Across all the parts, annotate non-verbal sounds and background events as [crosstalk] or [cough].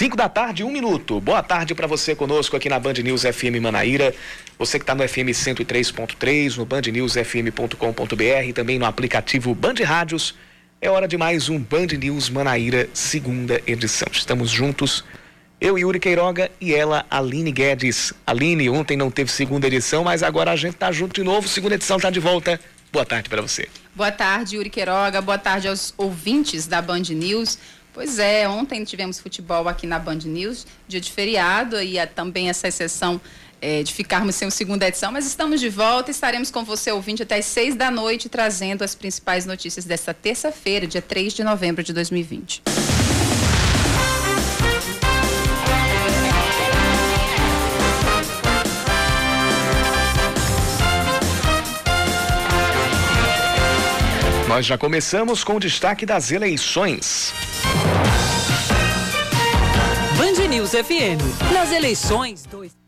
5 da tarde, um minuto. Boa tarde para você conosco aqui na Band News FM Manaíra. Você que está no FM 103.3, no bandnewsfm.com.br e também no aplicativo Band Rádios. É hora de mais um Band News Manaíra, segunda edição. Estamos juntos, eu, Yuri Queiroga, e ela, Aline Guedes. Aline, ontem não teve segunda edição, mas agora a gente está junto de novo. Segunda edição está de volta. Boa tarde para você. Boa tarde, Yuri Queiroga. Boa tarde aos ouvintes da Band News. Pois é, ontem tivemos futebol aqui na Band News, dia de feriado, e também essa exceção é, de ficarmos sem a segunda edição, mas estamos de volta e estaremos com você, ouvinte, até às seis da noite, trazendo as principais notícias desta terça-feira, dia 3 de novembro de 2020. Nós já começamos com o destaque das eleições. Band News FM. Nas eleições 2.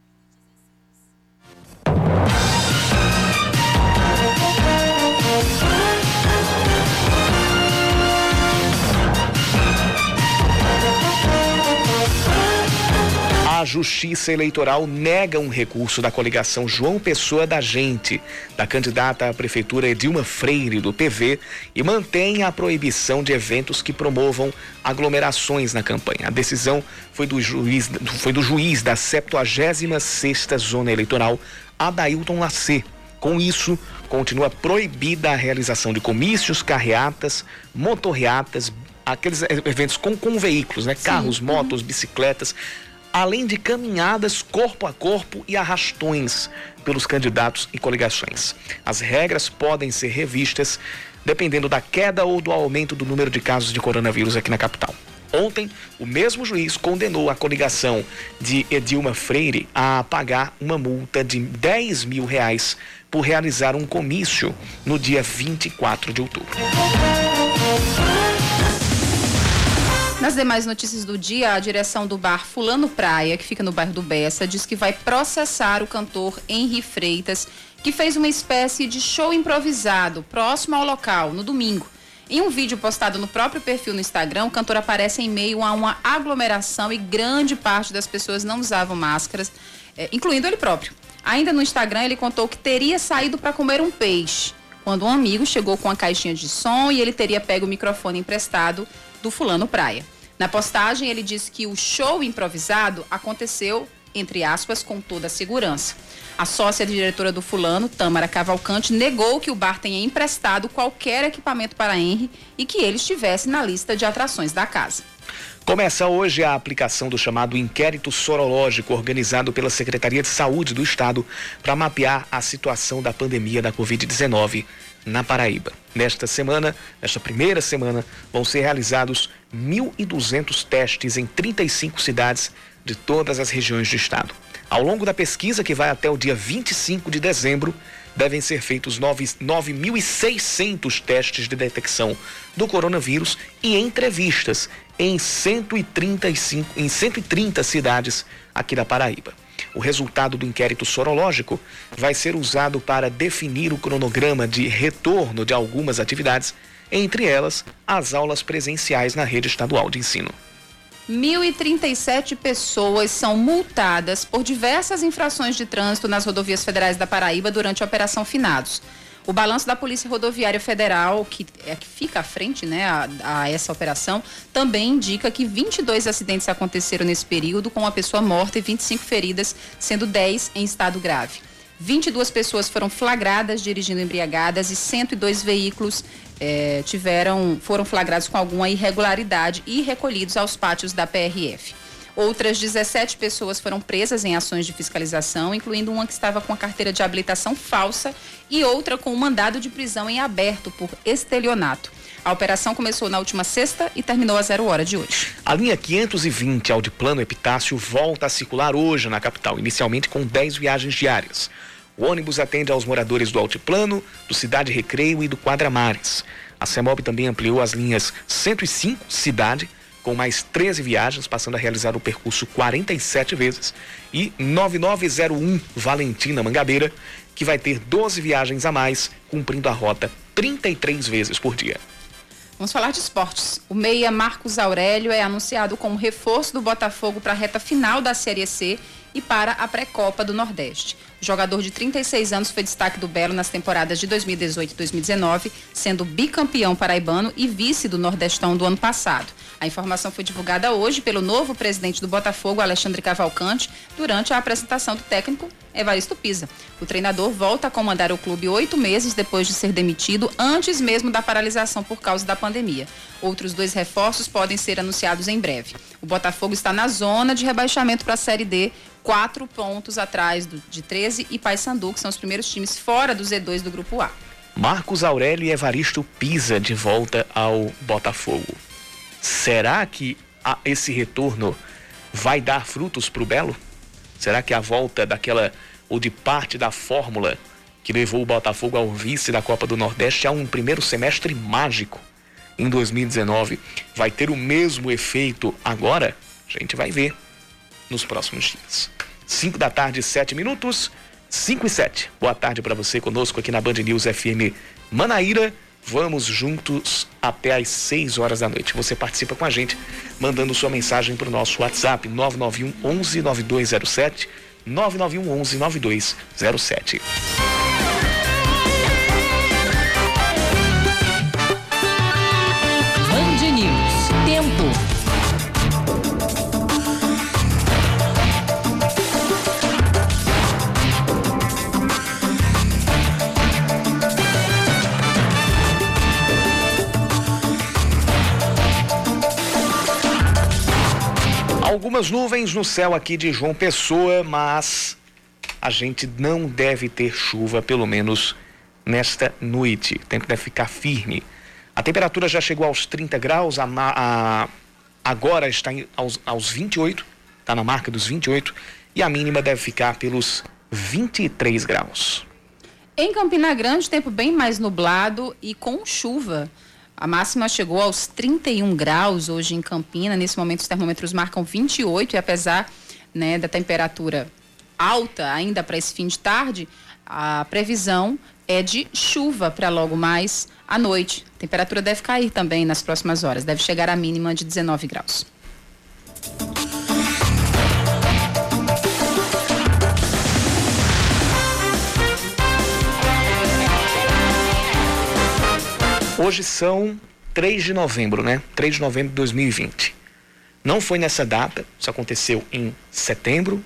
A Justiça Eleitoral nega um recurso da coligação João Pessoa da Gente, da candidata à prefeitura Edilma Freire, do PV, e mantém a proibição de eventos que promovam aglomerações na campanha. A decisão foi do juiz, foi do juiz da 76ª Zona Eleitoral, Adailton Lacê. Com isso, continua proibida a realização de comícios, carreatas, motorreatas, aqueles eventos com, com veículos, né? Carros, Sim. motos, bicicletas além de caminhadas corpo a corpo e arrastões pelos candidatos e coligações. As regras podem ser revistas dependendo da queda ou do aumento do número de casos de coronavírus aqui na capital. Ontem, o mesmo juiz condenou a coligação de Edilma Freire a pagar uma multa de 10 mil reais por realizar um comício no dia 24 de outubro. Nas demais notícias do dia, a direção do bar Fulano Praia, que fica no bairro do Bessa, diz que vai processar o cantor Henri Freitas, que fez uma espécie de show improvisado próximo ao local, no domingo. Em um vídeo postado no próprio perfil no Instagram, o cantor aparece em meio a uma aglomeração e grande parte das pessoas não usavam máscaras, eh, incluindo ele próprio. Ainda no Instagram, ele contou que teria saído para comer um peixe, quando um amigo chegou com a caixinha de som e ele teria pego o microfone emprestado do Fulano Praia. Na postagem, ele disse que o show improvisado aconteceu, entre aspas, com toda a segurança. A sócia diretora do Fulano, Tâmara Cavalcante, negou que o bar tenha emprestado qualquer equipamento para Henry e que ele estivesse na lista de atrações da casa. Começa hoje a aplicação do chamado inquérito sorológico organizado pela Secretaria de Saúde do Estado para mapear a situação da pandemia da Covid-19 na Paraíba. Nesta semana, nesta primeira semana, vão ser realizados 1.200 testes em 35 cidades de todas as regiões do estado. Ao longo da pesquisa, que vai até o dia 25 de dezembro, devem ser feitos 9.600 testes de detecção do coronavírus e entrevistas em 135 em 130 cidades aqui da Paraíba. O resultado do inquérito sorológico vai ser usado para definir o cronograma de retorno de algumas atividades, entre elas as aulas presenciais na rede estadual de ensino. 1.037 pessoas são multadas por diversas infrações de trânsito nas rodovias federais da Paraíba durante a Operação Finados. O balanço da Polícia Rodoviária Federal, que é que fica à frente né, a, a, essa operação, também indica que 22 acidentes aconteceram nesse período, com uma pessoa morta e 25 feridas, sendo 10 em estado grave. 22 pessoas foram flagradas dirigindo embriagadas e 102 veículos eh, tiveram, foram flagrados com alguma irregularidade e recolhidos aos pátios da PRF. Outras 17 pessoas foram presas em ações de fiscalização, incluindo uma que estava com a carteira de habilitação falsa e outra com um mandado de prisão em aberto por estelionato. A operação começou na última sexta e terminou a zero hora de hoje. A linha 520 Aldiplano Epitácio volta a circular hoje na capital, inicialmente com 10 viagens diárias. O ônibus atende aos moradores do Altiplano, do Cidade Recreio e do Quadramares. A CEMOB também ampliou as linhas 105 Cidade, com mais 13 viagens, passando a realizar o percurso 47 vezes, e 9901 Valentina Mangabeira, que vai ter 12 viagens a mais, cumprindo a rota 33 vezes por dia. Vamos falar de esportes. O meia Marcos Aurélio é anunciado como reforço do Botafogo para a reta final da Série C e para a pré-copa do Nordeste. Jogador de 36 anos foi destaque do Belo nas temporadas de 2018 e 2019, sendo bicampeão paraibano e vice do Nordestão do ano passado. A informação foi divulgada hoje pelo novo presidente do Botafogo, Alexandre Cavalcante, durante a apresentação do técnico Evaristo Pisa. O treinador volta a comandar o clube oito meses depois de ser demitido, antes mesmo da paralisação por causa da pandemia. Outros dois reforços podem ser anunciados em breve. O Botafogo está na zona de rebaixamento para a Série D, quatro pontos atrás do, de 13 e Paysandu, que são os primeiros times fora do Z2 do Grupo A. Marcos Aurélio e Evaristo Pisa de volta ao Botafogo. Será que a, esse retorno vai dar frutos para o Belo? Será que a volta daquela ou de parte da fórmula que levou o Botafogo ao vice da Copa do Nordeste a um primeiro semestre mágico em 2019 vai ter o mesmo efeito agora? A gente vai ver nos próximos dias. 5 da tarde, 7 minutos, 5 e 7. Boa tarde para você conosco aqui na Band News FM Manaíra. Vamos juntos até às 6 horas da noite. Você participa com a gente, mandando sua mensagem para o nosso WhatsApp 991 11 9207 991 11 9207. Algumas nuvens no céu aqui de João Pessoa, mas a gente não deve ter chuva, pelo menos nesta noite. O tempo deve ficar firme. A temperatura já chegou aos 30 graus, a, a agora está em, aos, aos 28, está na marca dos 28, e a mínima deve ficar pelos 23 graus. Em Campina Grande, tempo bem mais nublado e com chuva. A máxima chegou aos 31 graus hoje em Campina. Nesse momento, os termômetros marcam 28 e apesar né, da temperatura alta ainda para esse fim de tarde, a previsão é de chuva para logo mais à noite. A temperatura deve cair também nas próximas horas, deve chegar à mínima de 19 graus. Hoje são 3 de novembro, né? 3 de novembro de 2020. Não foi nessa data, isso aconteceu em setembro,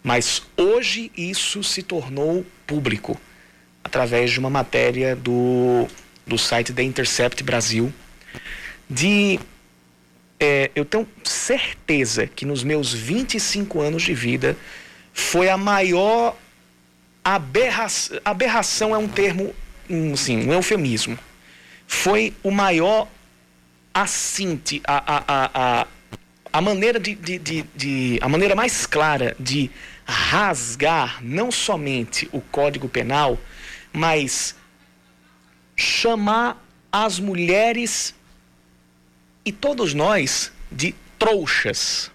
mas hoje isso se tornou público através de uma matéria do, do site The Intercept Brasil. De. É, eu tenho certeza que nos meus 25 anos de vida foi a maior aberração. Aberração é um termo, um, assim, um eufemismo foi o maior assinte, a, a, a, a, maneira de, de, de, de, a maneira mais clara de rasgar não somente o Código Penal, mas chamar as mulheres e todos nós de trouxas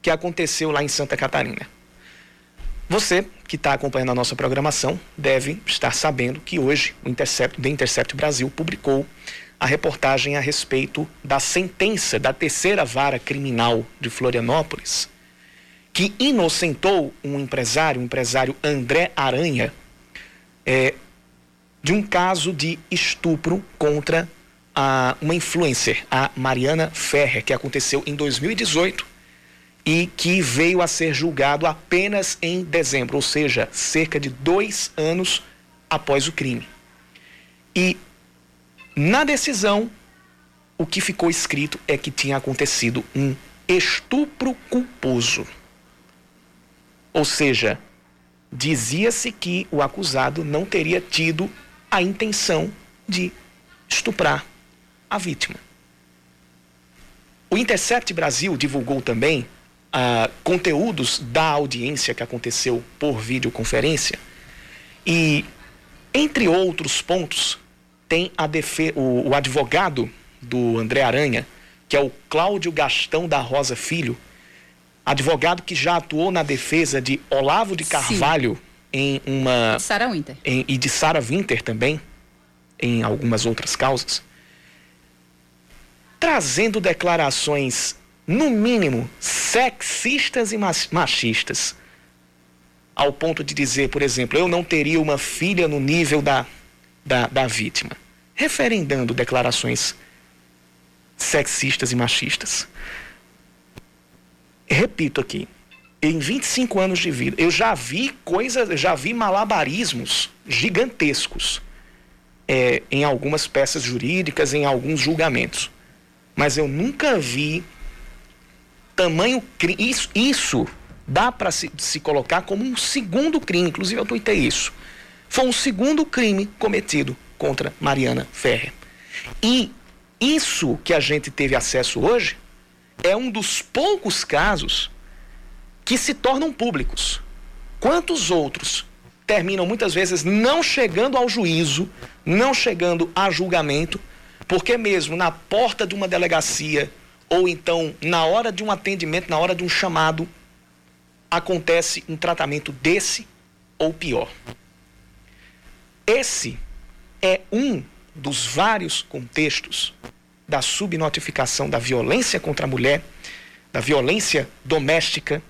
que aconteceu lá em Santa Catarina. Você que está acompanhando a nossa programação deve estar sabendo que hoje o Intercept, The Intercept Brasil publicou a reportagem a respeito da sentença da terceira vara criminal de Florianópolis, que inocentou um empresário, o empresário André Aranha, é, de um caso de estupro contra a, uma influencer, a Mariana Ferrer, que aconteceu em 2018 e que veio a ser julgado apenas em dezembro, ou seja, cerca de dois anos após o crime. E na decisão, o que ficou escrito é que tinha acontecido um estupro culposo. Ou seja, dizia-se que o acusado não teria tido a intenção de estuprar a vítima. O Intercept Brasil divulgou também uh, conteúdos da audiência que aconteceu por videoconferência. E, entre outros pontos, tem a defe o, o advogado do André Aranha, que é o Cláudio Gastão da Rosa Filho, advogado que já atuou na defesa de Olavo de Carvalho Sim. em uma. Sarah Winter. Em, e de Sarah Winter também, em algumas outras causas. trazendo declarações, no mínimo, sexistas e machistas, ao ponto de dizer, por exemplo, eu não teria uma filha no nível da, da, da vítima, referendando declarações sexistas e machistas. Repito aqui, em 25 anos de vida, eu já vi coisas, já vi malabarismos gigantescos é, em algumas peças jurídicas, em alguns julgamentos. Mas eu nunca vi tamanho isso, isso dá para se, se colocar como um segundo crime, inclusive eu tuitei isso. Foi um segundo crime cometido contra Mariana Ferrer. E isso que a gente teve acesso hoje é um dos poucos casos que se tornam públicos. Quantos outros terminam muitas vezes não chegando ao juízo, não chegando a julgamento, porque mesmo na porta de uma delegacia ou então na hora de um atendimento, na hora de um chamado, acontece um tratamento desse ou pior. Esse é um dos vários contextos da subnotificação da violência contra a mulher, da violência doméstica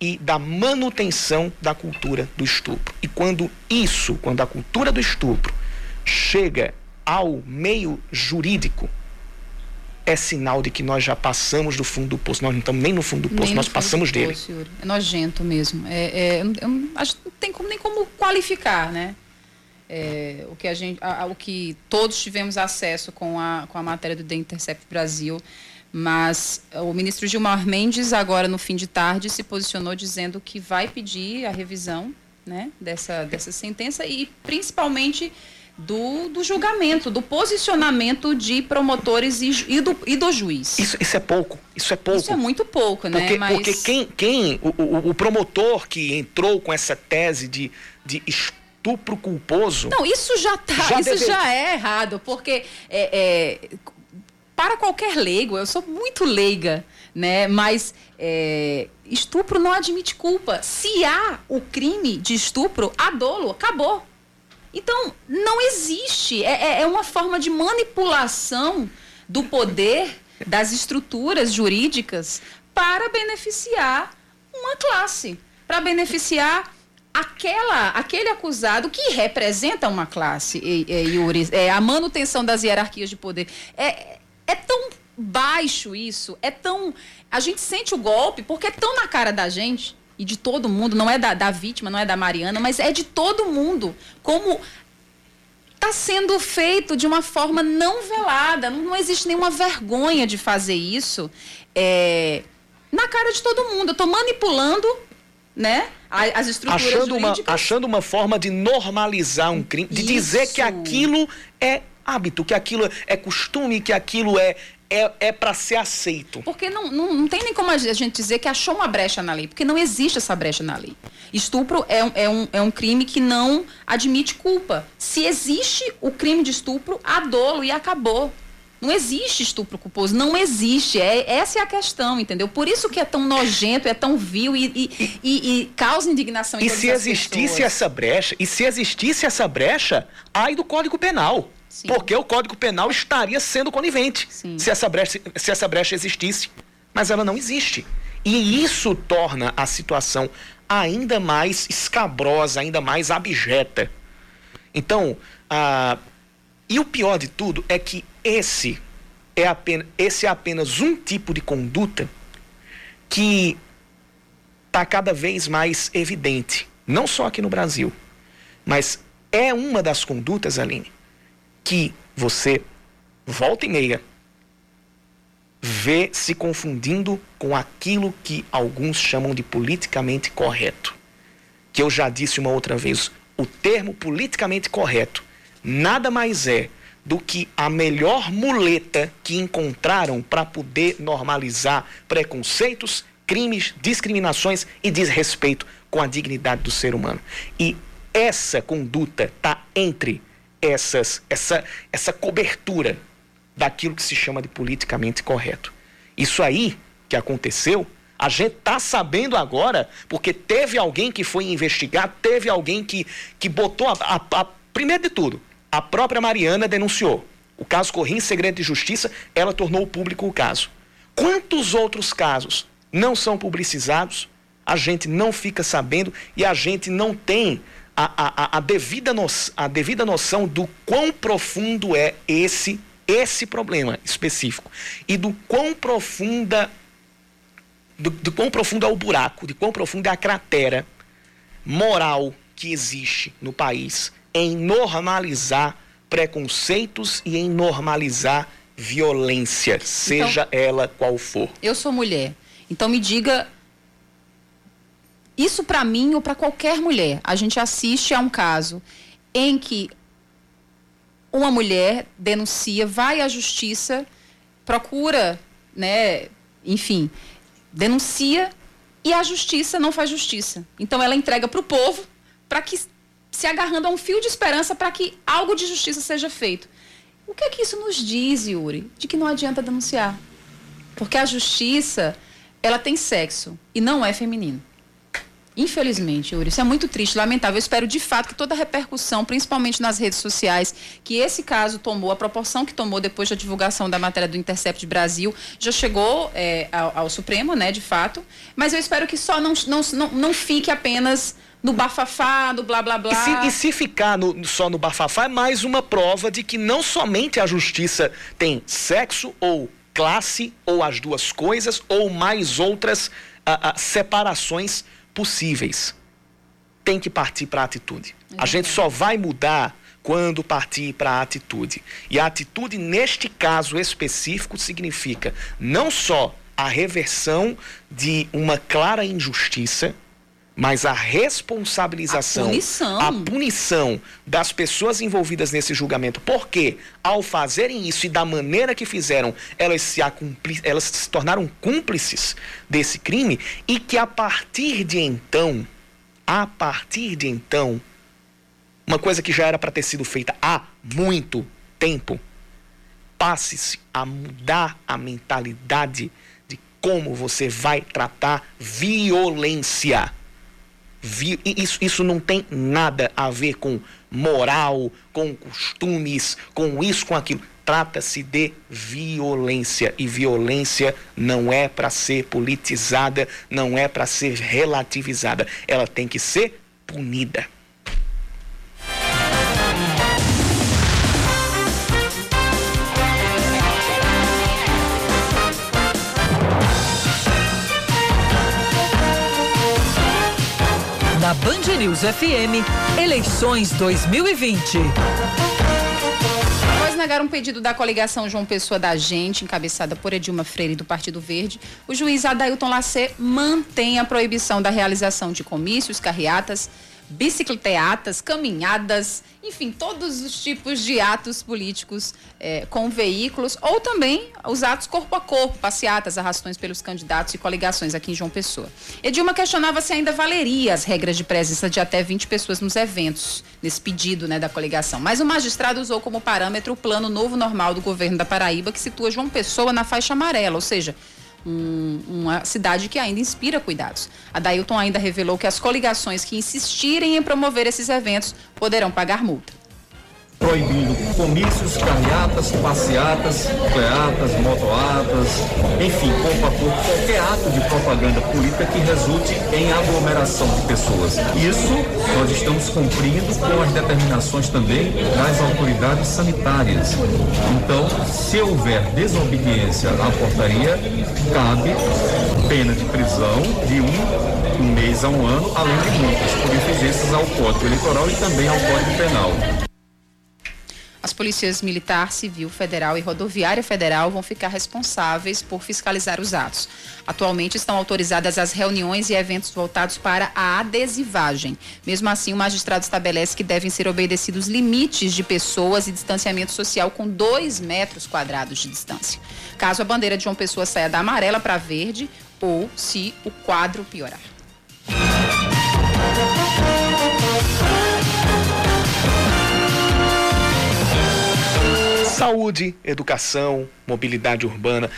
e da manutenção da cultura do estupro. E quando isso, quando a cultura do estupro chega ao meio jurídico, é sinal de que nós já passamos do fundo do poço. Nós não estamos nem no fundo do poço, nós passamos dele. Poço, Yuri. É nojento mesmo. É, é, eu, acho que não tem como, nem como qualificar, né? É, o que a gente, a, o que todos tivemos acesso com a, com a matéria do The Intercept Brasil mas eh, o ministro Gilmar Mendes, agora no fim de tarde, se posicionou dizendo que vai pedir a revisão né, dessa, dessa sentença e principalmente do, do julgamento, do posicionamento de promotores e, e, do, e do juiz. Isso, isso é pouco. Isso é pouco. Isso é muito pouco, né? Porque, Mas... porque quem, quem o, o, o promotor que entrou com essa tese de, de estupro culposo. Não, isso já tá, já isso deve... já é errado, porque é, é, para qualquer leigo, eu sou muito leiga, né? Mas é, estupro não admite culpa. Se há o crime de estupro, há dolo, acabou. Então, não existe. É, é, é uma forma de manipulação do poder das estruturas jurídicas para beneficiar uma classe, para beneficiar aquela, aquele acusado que representa uma classe, e, Yuri, é a manutenção das hierarquias de poder. É, é tão baixo isso, é tão. A gente sente o golpe porque é tão na cara da gente e de todo mundo, não é da, da vítima, não é da Mariana, mas é de todo mundo. Como está sendo feito de uma forma não velada, não, não existe nenhuma vergonha de fazer isso é, na cara de todo mundo. Eu estou manipulando né? As estruturas achando uma, achando uma forma de normalizar um crime, de Isso. dizer que aquilo é hábito, que aquilo é costume, que aquilo é, é, é para ser aceito. Porque não, não, não tem nem como a gente dizer que achou uma brecha na lei, porque não existe essa brecha na lei. Estupro é um, é um, é um crime que não admite culpa. Se existe o crime de estupro, há dolo e acabou. Não existe estupro culposo, não existe. É, essa é a questão, entendeu? Por isso que é tão nojento, é tão vil e, e, e, e causa indignação em E se existisse pessoas. essa brecha, e se existisse essa brecha, ai do Código Penal. Sim. Porque o Código Penal estaria sendo conivente se essa, brecha, se essa brecha existisse. Mas ela não existe. E isso torna a situação ainda mais escabrosa, ainda mais abjeta. Então, ah, e o pior de tudo é que esse é, apenas, esse é apenas um tipo de conduta que está cada vez mais evidente, não só aqui no Brasil, mas é uma das condutas, Aline, que você, volta e meia, vê se confundindo com aquilo que alguns chamam de politicamente correto. Que eu já disse uma outra vez, o termo politicamente correto nada mais é do que a melhor muleta que encontraram para poder normalizar preconceitos, crimes, discriminações e desrespeito com a dignidade do ser humano. E essa conduta está entre essas, essa, essa cobertura daquilo que se chama de politicamente correto. Isso aí que aconteceu, a gente está sabendo agora, porque teve alguém que foi investigar, teve alguém que, que botou a, a, a. Primeiro de tudo, a própria Mariana denunciou. O caso corria em segredo de justiça, ela tornou público o caso. Quantos outros casos não são publicizados? A gente não fica sabendo e a gente não tem a, a, a, devida, no, a devida noção do quão profundo é esse, esse problema específico e do quão profunda do, do quão profundo é o buraco, de quão profunda é a cratera moral que existe no país em normalizar preconceitos e em normalizar violência, seja então, ela qual for. Eu sou mulher, então me diga isso para mim ou para qualquer mulher. A gente assiste a um caso em que uma mulher denuncia, vai à justiça, procura, né, enfim, denuncia e a justiça não faz justiça. Então ela entrega para o povo para que se agarrando a um fio de esperança para que algo de justiça seja feito. O que é que isso nos diz, Yuri? De que não adianta denunciar. Porque a justiça, ela tem sexo e não é feminino. Infelizmente, Yuri, isso é muito triste, lamentável. Eu espero de fato que toda a repercussão, principalmente nas redes sociais, que esse caso tomou, a proporção que tomou depois da divulgação da matéria do Intercept Brasil, já chegou é, ao, ao, Supremo, né, de fato. Mas eu espero que só não, não, não, não fique apenas no bafafá, no blá blá blá. E se, e se ficar no, só no bafafá, é mais uma prova de que não somente a justiça tem sexo ou classe, ou as duas coisas, ou mais outras a, a, separações possíveis. Tem que partir para a atitude. A gente só vai mudar quando partir para a atitude. E a atitude, neste caso específico, significa não só a reversão de uma clara injustiça, mas a responsabilização, a punição. a punição das pessoas envolvidas nesse julgamento, porque ao fazerem isso e da maneira que fizeram, elas se, elas se tornaram cúmplices desse crime e que a partir de então, a partir de então, uma coisa que já era para ter sido feita há muito tempo, passe-se a mudar a mentalidade de como você vai tratar violência isso, isso não tem nada a ver com moral, com costumes, com isso, com aquilo. Trata-se de violência e violência não é para ser politizada, não é para ser relativizada. Ela tem que ser punida. Na Band News FM, eleições 2020. Após negar um pedido da coligação João Pessoa da Gente, encabeçada por Edilma Freire do Partido Verde, o juiz Adailton Lacê mantém a proibição da realização de comícios, carreatas, bicicleteatas, caminhadas, enfim, todos os tipos de atos políticos é, com veículos, ou também os atos corpo a corpo, passeatas, arrastões pelos candidatos e coligações aqui em João Pessoa. Edilma questionava se ainda valeria as regras de presença de até 20 pessoas nos eventos, nesse pedido né, da coligação. Mas o magistrado usou como parâmetro o plano novo normal do governo da Paraíba, que situa João Pessoa na faixa amarela, ou seja, um, uma cidade que ainda inspira cuidados. A Dailton ainda revelou que as coligações que insistirem em promover esses eventos poderão pagar multa proibindo comícios, carreatas, passeatas, cleatas, motoatas, enfim, corpo, qualquer ato de propaganda política que resulte em aglomeração de pessoas. Isso nós estamos cumprindo com as determinações também das autoridades sanitárias. Então, se houver desobediência à portaria, cabe pena de prisão de um mês a um ano, além de multas por infringências ao Código Eleitoral e também ao Código Penal. As polícias militar, civil, federal e rodoviária federal vão ficar responsáveis por fiscalizar os atos. Atualmente estão autorizadas as reuniões e eventos voltados para a adesivagem. Mesmo assim, o magistrado estabelece que devem ser obedecidos limites de pessoas e distanciamento social com dois metros quadrados de distância. Caso a bandeira de uma pessoa saia da amarela para verde ou se o quadro piorar. Saúde, educação, mobilidade urbana.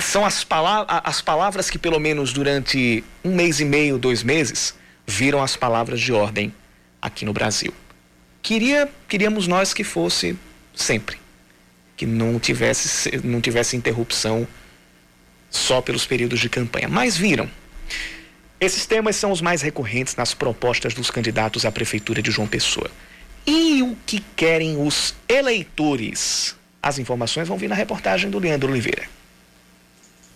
São as, palavras, as palavras que, pelo menos durante um mês e meio, dois meses, viram as palavras de ordem aqui no Brasil. Queria, queríamos nós que fosse sempre. que não tivesse, não tivesse interrupção só pelos períodos de campanha. Mas viram. Esses temas são os mais recorrentes nas propostas dos candidatos à Prefeitura de João Pessoa. E o que querem os eleitores? As informações vão vir na reportagem do Leandro Oliveira.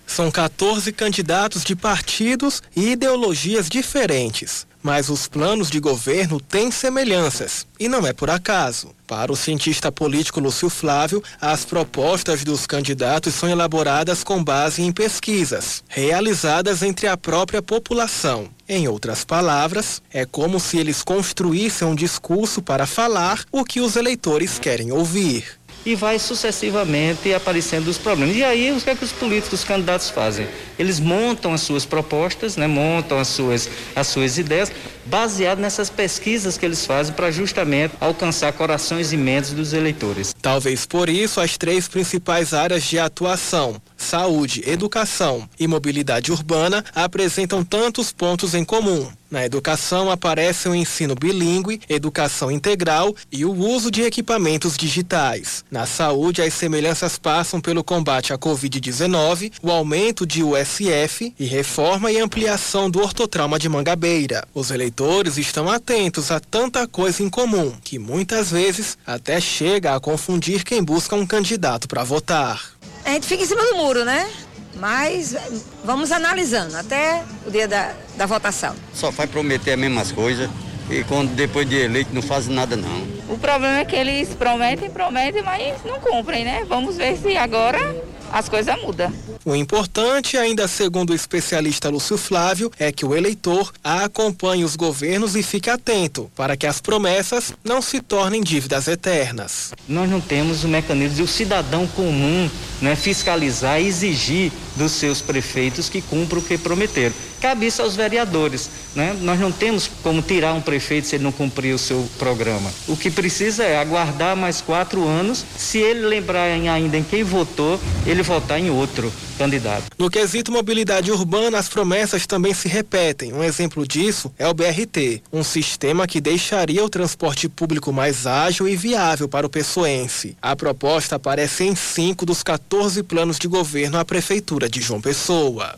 São 14 candidatos de partidos e ideologias diferentes, mas os planos de governo têm semelhanças, e não é por acaso. Para o cientista político Lúcio Flávio, as propostas dos candidatos são elaboradas com base em pesquisas, realizadas entre a própria população. Em outras palavras, é como se eles construíssem um discurso para falar o que os eleitores querem ouvir e vai sucessivamente aparecendo os problemas. E aí, o que é que os políticos, os candidatos fazem? Eles montam as suas propostas, né, montam as suas, as suas ideias, baseado nessas pesquisas que eles fazem para justamente alcançar corações e mentes dos eleitores. Talvez por isso as três principais áreas de atuação, saúde, educação e mobilidade urbana, apresentam tantos pontos em comum. Na educação aparece o ensino bilíngue, educação integral e o uso de equipamentos digitais. Na saúde, as semelhanças passam pelo combate à Covid-19, o aumento de USF e reforma e ampliação do ortotrauma de Mangabeira. Os eleitores estão atentos a tanta coisa em comum que muitas vezes até chega a confundir quem busca um candidato para votar. A gente fica em cima do muro, né? Mas vamos analisando até o dia da, da votação. Só vai prometer as mesmas coisas e quando depois de eleito não fazem nada não. O problema é que eles prometem, prometem, mas não cumprem, né? Vamos ver se agora as coisas mudam. O importante, ainda segundo o especialista Lúcio Flávio, é que o eleitor acompanhe os governos e fique atento para que as promessas não se tornem dívidas eternas. Nós não temos o mecanismo de o cidadão comum né, fiscalizar e exigir dos seus prefeitos que cumpram o que prometeram. Cabe isso aos vereadores. Né? Nós não temos como tirar um prefeito se ele não cumprir o seu programa. O que precisa é aguardar mais quatro anos. Se ele lembrar ainda em quem votou, ele votar em outro candidato. No quesito mobilidade urbana, as promessas também se repetem. Um exemplo disso é o BRT, um sistema que deixaria o transporte público mais ágil e viável para o pessoense. A proposta aparece em cinco dos 14 planos de governo à Prefeitura de João Pessoa.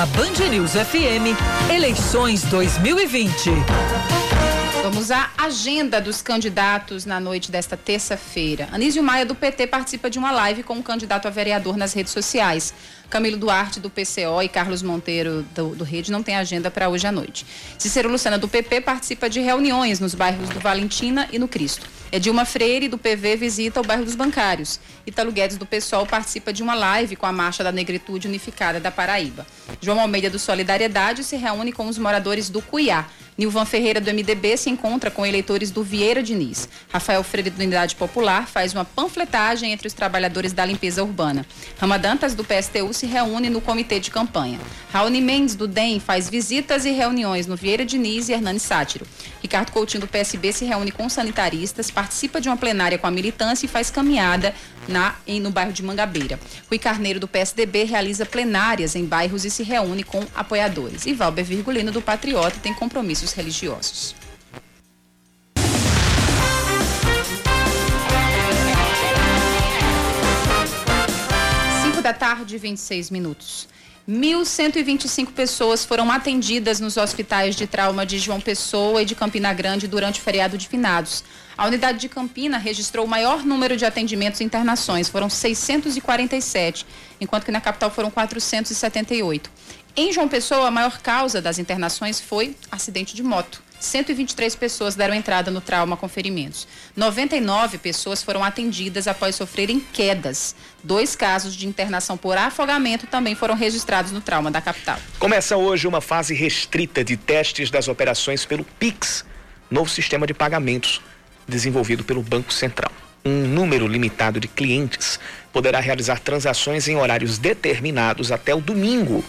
Na Band News FM, eleições 2020. Vamos à agenda dos candidatos na noite desta terça-feira. Anísio Maia, do PT, participa de uma live com um candidato a vereador nas redes sociais. Camilo Duarte, do PCO, e Carlos Monteiro, do, do Rede, não tem agenda para hoje à noite. Cícero Lucena, do PP, participa de reuniões nos bairros do Valentina e no Cristo. Edilma Freire, do PV, visita o bairro dos Bancários. Italo Guedes, do PSOL, participa de uma live com a Marcha da Negritude Unificada da Paraíba. João Almeida, do Solidariedade, se reúne com os moradores do Cuiá. Nilvan Ferreira, do MDB, se encontra com eleitores do Vieira Diniz. Rafael Freire, do Unidade Popular, faz uma panfletagem entre os trabalhadores da limpeza urbana. Ramadantas, do PSTU, se reúne no comitê de campanha. Raoni Mendes, do DEM, faz visitas e reuniões no Vieira Diniz e Hernani Sátiro. Ricardo Coutinho, do PSB, se reúne com sanitaristas, participa de uma plenária com a militância e faz caminhada na, em, no bairro de Mangabeira. Rui Carneiro, do PSDB, realiza plenárias em bairros e se reúne com apoiadores. E Valber Virgulino, do Patriota, tem compromissos religiosos. Da tarde, 26 minutos. 1.125 pessoas foram atendidas nos hospitais de trauma de João Pessoa e de Campina Grande durante o feriado de finados. A unidade de Campina registrou o maior número de atendimentos e internações, foram 647, enquanto que na capital foram 478. Em João Pessoa, a maior causa das internações foi acidente de moto. 123 pessoas deram entrada no trauma com ferimentos. 99 pessoas foram atendidas após sofrerem quedas. Dois casos de internação por afogamento também foram registrados no trauma da capital. Começa hoje uma fase restrita de testes das operações pelo PIX, novo sistema de pagamentos desenvolvido pelo Banco Central. Um número limitado de clientes poderá realizar transações em horários determinados até o domingo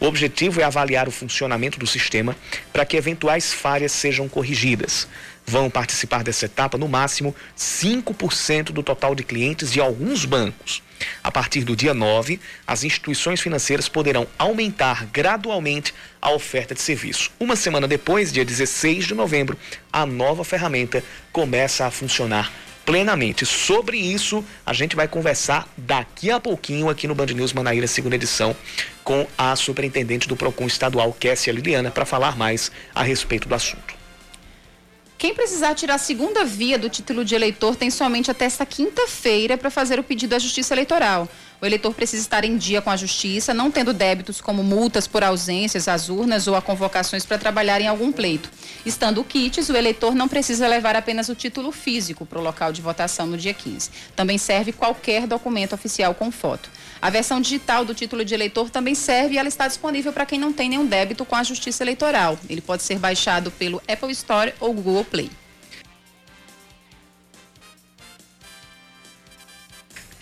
o objetivo é avaliar o funcionamento do sistema para que eventuais falhas sejam corrigidas. Vão participar dessa etapa, no máximo, 5% do total de clientes de alguns bancos. A partir do dia 9, as instituições financeiras poderão aumentar gradualmente a oferta de serviço. Uma semana depois, dia 16 de novembro, a nova ferramenta começa a funcionar plenamente. Sobre isso, a gente vai conversar daqui a pouquinho aqui no Band News Manaíra, segunda edição, com a superintendente do PROCON estadual, Kessia Liliana, para falar mais a respeito do assunto. Quem precisar tirar a segunda via do título de eleitor tem somente até esta quinta-feira para fazer o pedido à Justiça Eleitoral. O eleitor precisa estar em dia com a Justiça, não tendo débitos como multas por ausências às urnas ou a convocações para trabalhar em algum pleito. Estando kits, o eleitor não precisa levar apenas o título físico para o local de votação no dia 15. Também serve qualquer documento oficial com foto. A versão digital do título de eleitor também serve e ela está disponível para quem não tem nenhum débito com a Justiça Eleitoral. Ele pode ser baixado pelo Apple Store ou Google Play.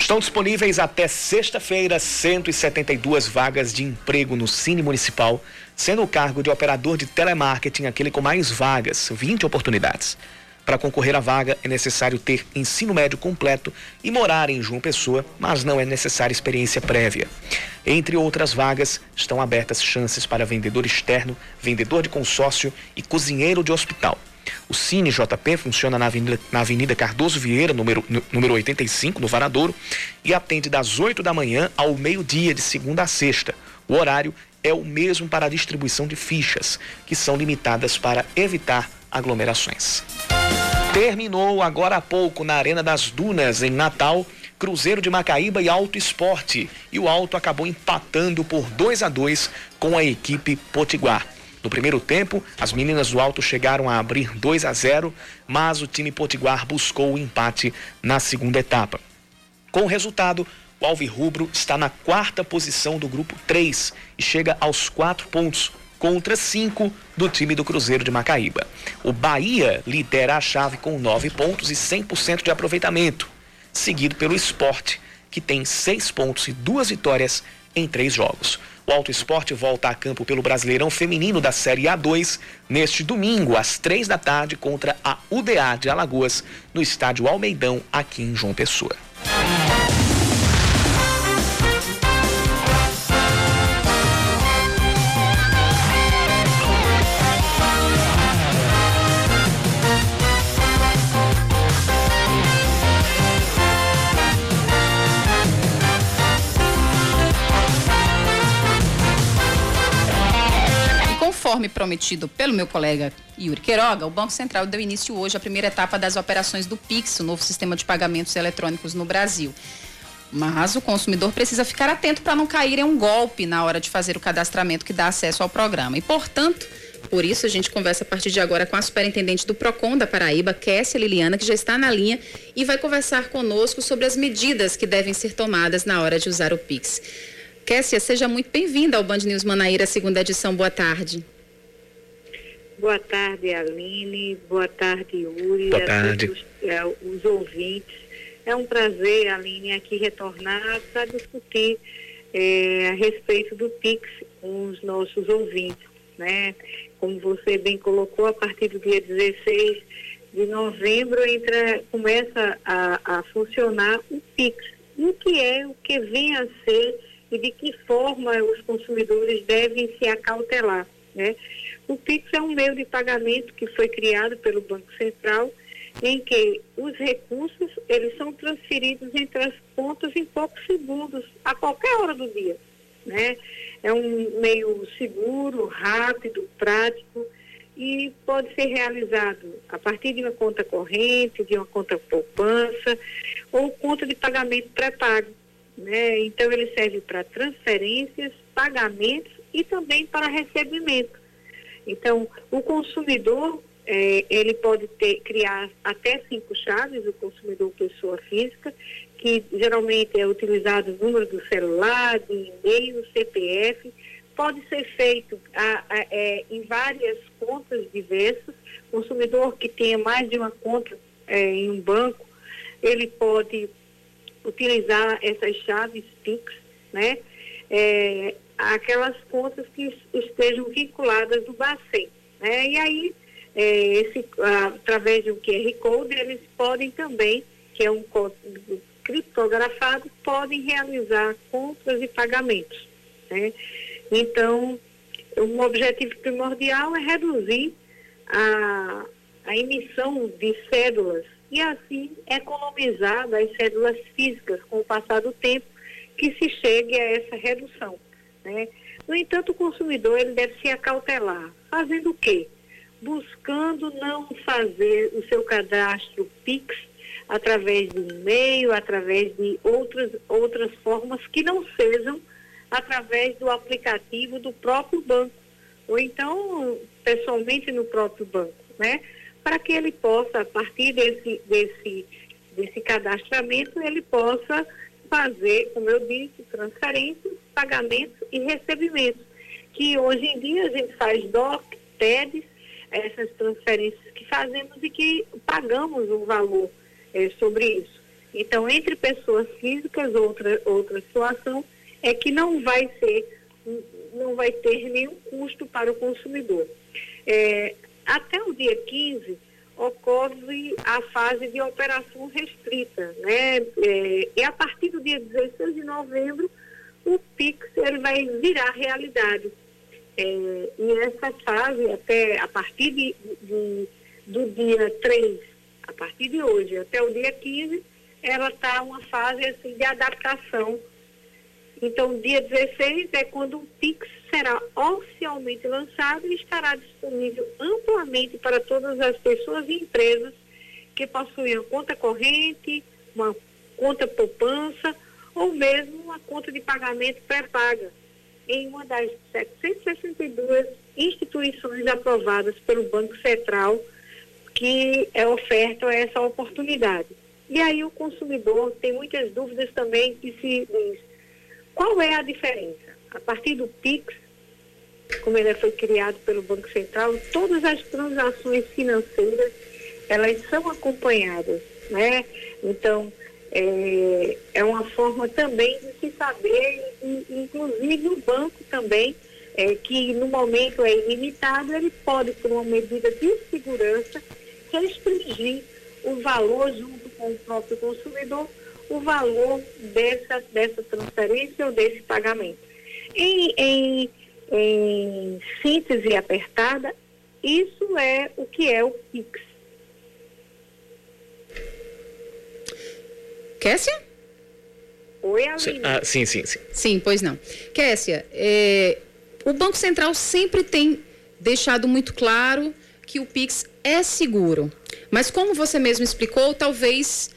Estão disponíveis até sexta-feira 172 vagas de emprego no Cine Municipal, sendo o cargo de operador de telemarketing aquele com mais vagas, 20 oportunidades. Para concorrer à vaga é necessário ter ensino médio completo e morar em João Pessoa, mas não é necessária experiência prévia. Entre outras vagas, estão abertas chances para vendedor externo, vendedor de consórcio e cozinheiro de hospital. O Cine JP funciona na Avenida, na Avenida Cardoso Vieira, número, número 85, no Varadouro, e atende das 8 da manhã ao meio-dia, de segunda a sexta. O horário é o mesmo para a distribuição de fichas, que são limitadas para evitar aglomerações. Terminou agora há pouco na Arena das Dunas, em Natal, Cruzeiro de Macaíba e Alto Esporte. E o Alto acabou empatando por 2 a 2 com a equipe Potiguar. No primeiro tempo, as meninas do Alto chegaram a abrir 2 a 0, mas o time potiguar buscou o empate na segunda etapa. Com o resultado, o Alvirrubro está na quarta posição do grupo 3 e chega aos quatro pontos, contra cinco do time do Cruzeiro de Macaíba. O Bahia lidera a chave com nove pontos e 100% de aproveitamento, seguido pelo Esporte, que tem seis pontos e duas vitórias em três jogos. O Auto Esporte volta a campo pelo Brasileirão Feminino da Série A2 neste domingo, às três da tarde, contra a UDA de Alagoas, no estádio Almeidão, aqui em João Pessoa. Conforme prometido pelo meu colega Yuri Queiroga, o Banco Central deu início hoje à primeira etapa das operações do Pix, o novo sistema de pagamentos eletrônicos no Brasil. Mas o consumidor precisa ficar atento para não cair em um golpe na hora de fazer o cadastramento que dá acesso ao programa. E, portanto, por isso a gente conversa a partir de agora com a superintendente do PROCON da Paraíba, Kessia Liliana, que já está na linha e vai conversar conosco sobre as medidas que devem ser tomadas na hora de usar o Pix. Kessia, seja muito bem-vinda ao Band News Manaíra, segunda edição. Boa tarde. Boa tarde, Aline. Boa tarde, Yuri. Boa tarde. Os, é, os ouvintes. É um prazer, Aline, aqui retornar para discutir é, a respeito do PIX com os nossos ouvintes. Né? Como você bem colocou, a partir do dia 16 de novembro entra, começa a, a funcionar o PIX. E o que é, o que vem a ser e de que forma os consumidores devem se acautelar. Né? O PIX é um meio de pagamento que foi criado pelo Banco Central, em que os recursos eles são transferidos entre as contas em poucos segundos, a qualquer hora do dia. Né? É um meio seguro, rápido, prático e pode ser realizado a partir de uma conta corrente, de uma conta poupança ou conta de pagamento pré-pago. Né? Então ele serve para transferências, pagamentos e também para recebimento. Então, o consumidor, é, ele pode ter, criar até cinco chaves, o consumidor pessoa física, que geralmente é utilizado o número do celular, de e-mail, CPF, pode ser feito a, a, é, em várias contas diversas. Consumidor que tenha mais de uma conta é, em um banco, ele pode utilizar essas chaves PIX, né? É, aquelas contas que estejam vinculadas do Bacen. Né? E aí, é, esse, através de um QR Code, eles podem também, que é um código criptografados podem realizar compras e pagamentos. Né? Então, o objetivo primordial é reduzir a, a emissão de cédulas e assim economizar das cédulas físicas com o passar do tempo que se chegue a essa redução. Né? No entanto, o consumidor ele deve se acautelar. Fazendo o quê? Buscando não fazer o seu cadastro PIX através do e-mail, através de outras, outras formas que não sejam através do aplicativo do próprio banco, ou então pessoalmente no próprio banco, né? Para que ele possa, a partir desse, desse, desse cadastramento, ele possa fazer, como eu disse, transferências, pagamentos e recebimentos. Que hoje em dia a gente faz DOC, TEDs, essas transferências que fazemos e que pagamos um valor é, sobre isso. Então, entre pessoas físicas, outra, outra situação é que não vai ser, não vai ter nenhum custo para o consumidor. É, até o dia 15 ocorre a fase de operação restrita, né? É, e a partir do dia 16 de novembro o PIX ele vai virar realidade. É, e essa fase, até a partir de, de, do dia 3, a partir de hoje até o dia 15, ela está uma fase assim, de adaptação então, dia 16 é quando o Pix será oficialmente lançado e estará disponível amplamente para todas as pessoas e empresas que possuem uma conta corrente, uma conta poupança ou mesmo uma conta de pagamento pré-paga em uma das 762 instituições aprovadas pelo Banco Central que é oferta essa oportunidade. E aí o consumidor tem muitas dúvidas também que se diz, qual é a diferença? A partir do PIX, como ele foi criado pelo Banco Central, todas as transações financeiras, elas são acompanhadas, né? Então, é, é uma forma também de se saber, e, inclusive o banco também, é, que no momento é ilimitado, ele pode, por uma medida de segurança, restringir o valor junto com o próprio consumidor o valor dessa, dessa transferência ou desse pagamento. Em, em, em síntese apertada, isso é o que é o PIX. Kessia? Oi, Aline. Ah, sim, sim, sim. Sim, pois não. Kessia, é, o Banco Central sempre tem deixado muito claro que o PIX é seguro. Mas como você mesmo explicou, talvez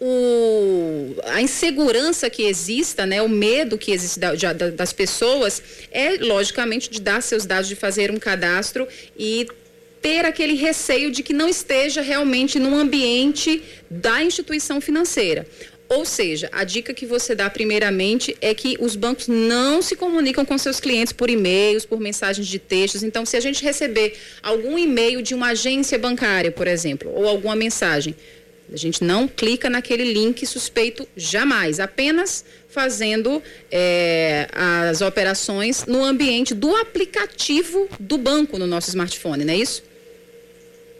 o, a insegurança que exista, né, o medo que existe da, da, das pessoas é, logicamente, de dar seus dados, de fazer um cadastro e ter aquele receio de que não esteja realmente num ambiente da instituição financeira. Ou seja, a dica que você dá primeiramente é que os bancos não se comunicam com seus clientes por e-mails, por mensagens de textos. Então, se a gente receber algum e-mail de uma agência bancária, por exemplo, ou alguma mensagem, a gente não clica naquele link suspeito jamais, apenas fazendo é, as operações no ambiente do aplicativo do banco no nosso smartphone, não é isso?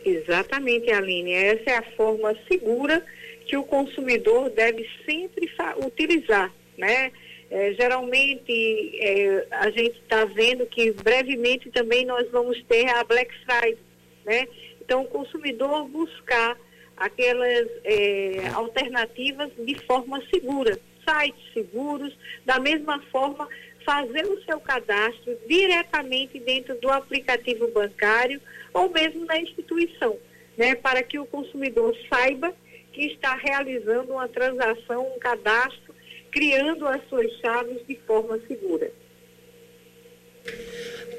Exatamente, Aline. Essa é a forma segura que o consumidor deve sempre utilizar, né? É, geralmente é, a gente está vendo que brevemente também nós vamos ter a Black Friday, né? Então o consumidor buscar aquelas é, alternativas de forma segura, sites seguros, da mesma forma fazer o seu cadastro diretamente dentro do aplicativo bancário ou mesmo na instituição, né, para que o consumidor saiba que está realizando uma transação, um cadastro, criando as suas chaves de forma segura.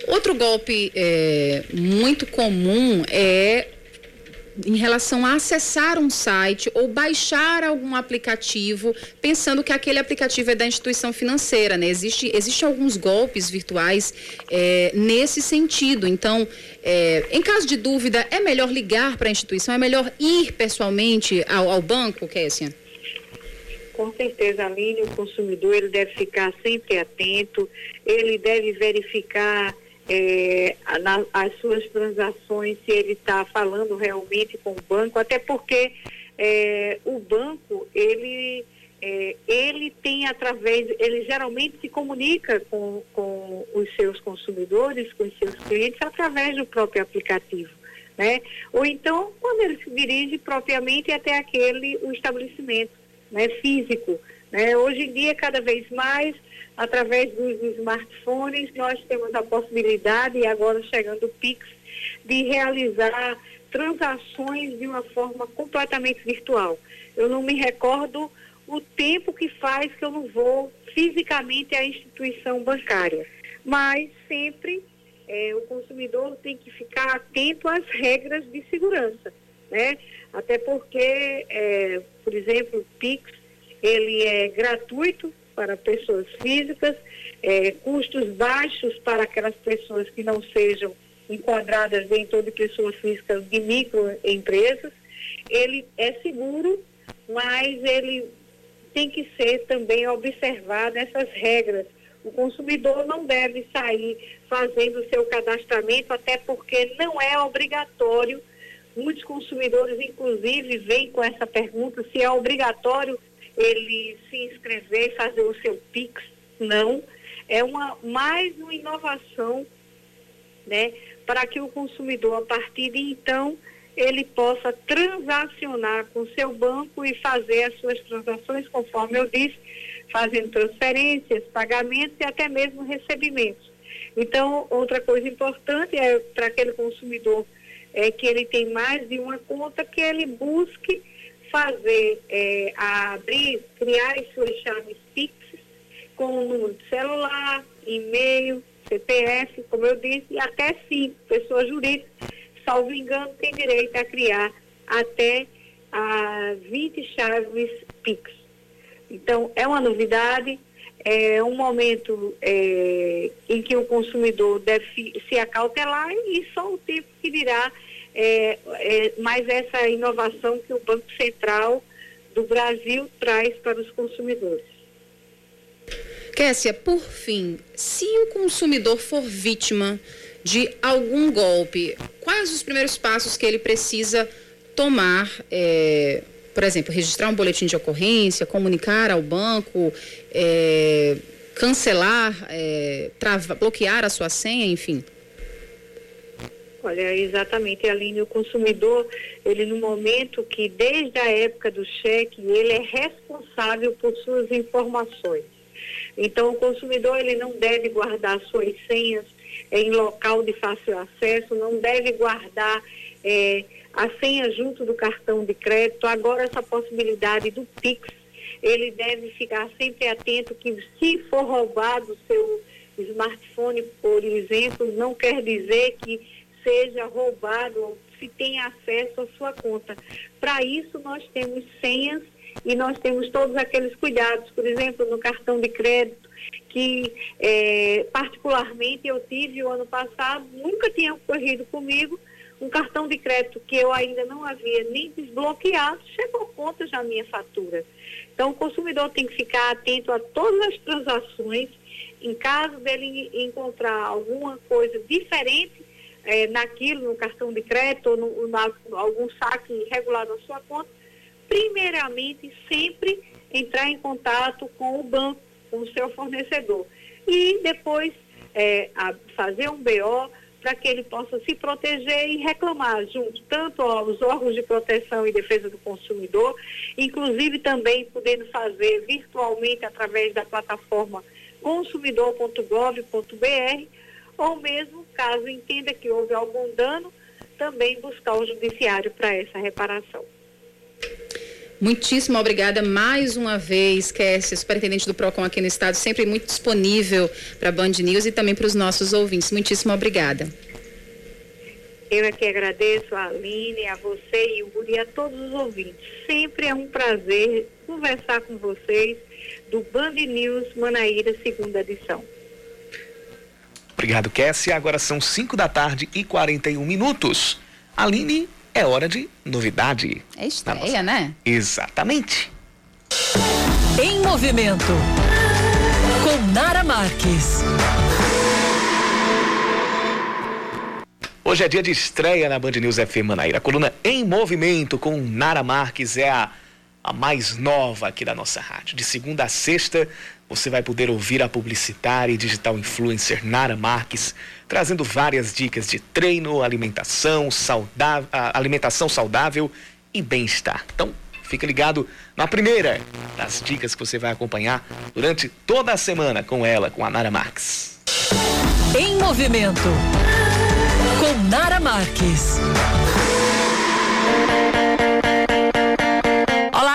Outro golpe é, muito comum é em relação a acessar um site ou baixar algum aplicativo, pensando que aquele aplicativo é da instituição financeira, né? Existe, existe alguns golpes virtuais é, nesse sentido. Então, é, em caso de dúvida, é melhor ligar para a instituição, é melhor ir pessoalmente ao, ao banco, Kessia? Com certeza, Aline, o consumidor ele deve ficar sempre atento, ele deve verificar é, na, as suas transações, se ele está falando realmente com o banco, até porque é, o banco, ele, é, ele tem através, ele geralmente se comunica com, com os seus consumidores, com os seus clientes, através do próprio aplicativo. Né? Ou então, quando ele se dirige propriamente até aquele, o estabelecimento né, físico. Né? Hoje em dia, cada vez mais, através dos smartphones, nós temos a possibilidade, e agora chegando o Pix, de realizar transações de uma forma completamente virtual. Eu não me recordo o tempo que faz que eu não vou fisicamente à instituição bancária, mas sempre é, o consumidor tem que ficar atento às regras de segurança, né? Até porque, é, por exemplo, o Pix, ele é gratuito para pessoas físicas, é, custos baixos para aquelas pessoas que não sejam enquadradas dentro de pessoas físicas de microempresas. Ele é seguro, mas ele tem que ser também observado essas regras. O consumidor não deve sair fazendo o seu cadastramento, até porque não é obrigatório. Muitos consumidores, inclusive, vêm com essa pergunta se é obrigatório ele se inscrever, fazer o seu PIX. Não. É uma, mais uma inovação né, para que o consumidor, a partir de então, ele possa transacionar com o seu banco e fazer as suas transações, conforme eu disse, fazendo transferências, pagamentos e até mesmo recebimentos. Então, outra coisa importante é para aquele consumidor é, que ele tem mais de uma conta, que ele busque fazer, é, abrir, criar as suas chaves fixas com o número de celular, e-mail, CPF, como eu disse, e até cinco pessoas jurídicas salvo engano, tem direito a criar até a 20 chaves PIX. Então, é uma novidade, é um momento é, em que o consumidor deve se acautelar e só o tempo que dirá é, é, mais essa inovação que o Banco Central do Brasil traz para os consumidores. Kessia, por fim, se o consumidor for vítima de algum golpe, quais os primeiros passos que ele precisa tomar? É, por exemplo, registrar um boletim de ocorrência, comunicar ao banco, é, cancelar, é, trava, bloquear a sua senha, enfim? Olha, exatamente, Aline, o consumidor, ele no momento que, desde a época do cheque, ele é responsável por suas informações. Então, o consumidor, ele não deve guardar suas senhas em local de fácil acesso, não deve guardar é, a senha junto do cartão de crédito. Agora, essa possibilidade do Pix, ele deve ficar sempre atento que se for roubado o seu smartphone, por exemplo, não quer dizer que seja roubado ou se tem acesso à sua conta. Para isso, nós temos senhas e nós temos todos aqueles cuidados, por exemplo, no cartão de crédito, que é, particularmente eu tive o ano passado, nunca tinha ocorrido comigo, um cartão de crédito que eu ainda não havia nem desbloqueado, chegou conta já a minha fatura. Então o consumidor tem que ficar atento a todas as transações, em caso dele encontrar alguma coisa diferente é, naquilo, no cartão de crédito ou no, na, algum saque irregular na sua conta, primeiramente sempre entrar em contato com o banco com o seu fornecedor. E depois é, fazer um BO para que ele possa se proteger e reclamar junto tanto aos órgãos de proteção e defesa do consumidor, inclusive também podendo fazer virtualmente através da plataforma consumidor.gov.br, ou mesmo, caso entenda que houve algum dano, também buscar o judiciário para essa reparação. Muitíssimo obrigada mais uma vez, Kessia, superintendente do PROCON aqui no estado, sempre muito disponível para a Band News e também para os nossos ouvintes. Muitíssimo obrigada. Eu é que agradeço a Aline, a você e o Guri, a todos os ouvintes. Sempre é um prazer conversar com vocês do Band News Manaíra, segunda edição. Obrigado, Kessia. Agora são 5 da tarde e 41 minutos. Aline, é hora de novidade. É estreia, né? Exatamente. Em movimento. Com Nara Marques. Hoje é dia de estreia na Band News FM Manaíra. A coluna Em Movimento com Nara Marques é a a mais nova aqui da nossa rádio. De segunda a sexta, você vai poder ouvir a publicitária e digital influencer Nara Marques trazendo várias dicas de treino, alimentação, saudável, alimentação saudável e bem-estar. Então, fica ligado na primeira das dicas que você vai acompanhar durante toda a semana com ela, com a Nara Marques. Em movimento com Nara Marques.